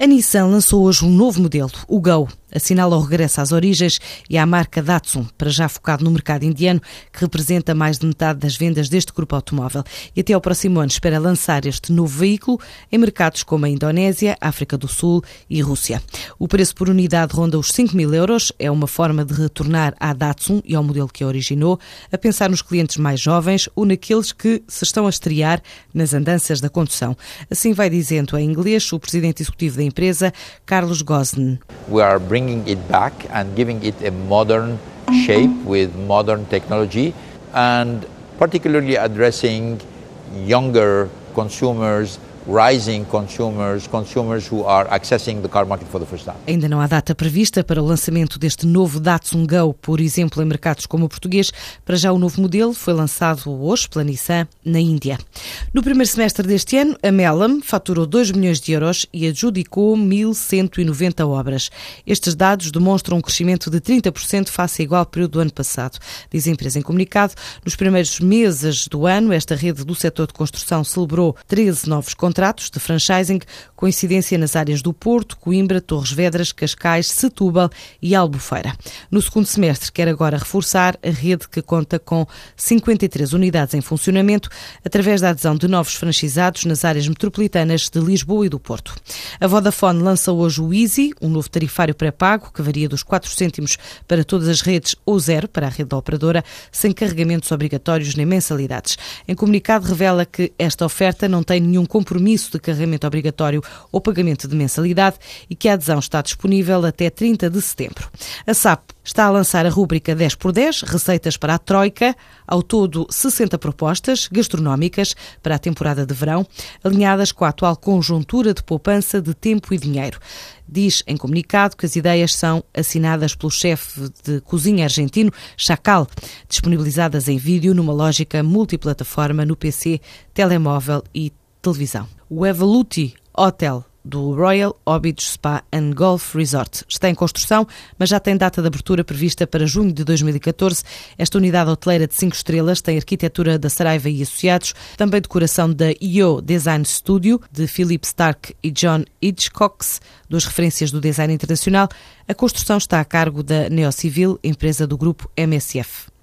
A Nissan lançou hoje um novo modelo, o Go. Assinala o regresso às origens e à marca Datsun, para já focado no mercado indiano, que representa mais de metade das vendas deste grupo automóvel. E até ao próximo ano espera lançar este novo veículo em mercados como a Indonésia, África do Sul e Rússia. O preço por unidade ronda os 5 mil euros. É uma forma de retornar à Datsun e ao modelo que a originou, a pensar nos clientes mais jovens ou naqueles que se estão a estrear nas andanças da condução. Assim vai dizendo em inglês o presidente executivo da empresa, Carlos Gosden. Bringing it back and giving it a modern shape with modern technology and particularly addressing younger consumers rising consumers, consumers who are accessing the car market for the first time. Ainda não há data prevista para o lançamento deste novo Datsun Go, por exemplo, em mercados como o português. Para já o novo modelo foi lançado hoje pela Nissan na Índia. No primeiro semestre deste ano, a Melam faturou 2 milhões de euros e adjudicou 1.190 obras. Estes dados demonstram um crescimento de 30% face ao igual período do ano passado. Diz a empresa em comunicado, nos primeiros meses do ano, esta rede do setor de construção celebrou 13 novos contratos contratos de franchising, com incidência nas áreas do Porto, Coimbra, Torres Vedras, Cascais, Setúbal e Albufeira. No segundo semestre, quer agora reforçar a rede que conta com 53 unidades em funcionamento, através da adesão de novos franchisados nas áreas metropolitanas de Lisboa e do Porto. A Vodafone lança hoje o Easy, um novo tarifário pré-pago que varia dos 4 cêntimos para todas as redes ou zero para a rede da operadora, sem carregamentos obrigatórios nem mensalidades. Em comunicado revela que esta oferta não tem nenhum compromisso compromisso de carregamento obrigatório ou pagamento de mensalidade e que a adesão está disponível até 30 de setembro. A SAP está a lançar a rúbrica 10 por 10, receitas para a Troika, ao todo 60 propostas gastronómicas para a temporada de verão, alinhadas com a atual conjuntura de poupança de tempo e dinheiro. Diz em comunicado que as ideias são assinadas pelo chefe de cozinha argentino, Chacal, disponibilizadas em vídeo numa lógica multiplataforma no PC, telemóvel e televisão. O Evoluti Hotel do Royal Obidos Spa and Golf Resort. Está em construção, mas já tem data de abertura prevista para junho de 2014. Esta unidade hoteleira de 5 estrelas tem arquitetura da Saraiva e Associados, também decoração da IO Design Studio, de Philip Stark e John Hitchcocks, duas referências do design internacional. A construção está a cargo da Neocivil, empresa do grupo MSF.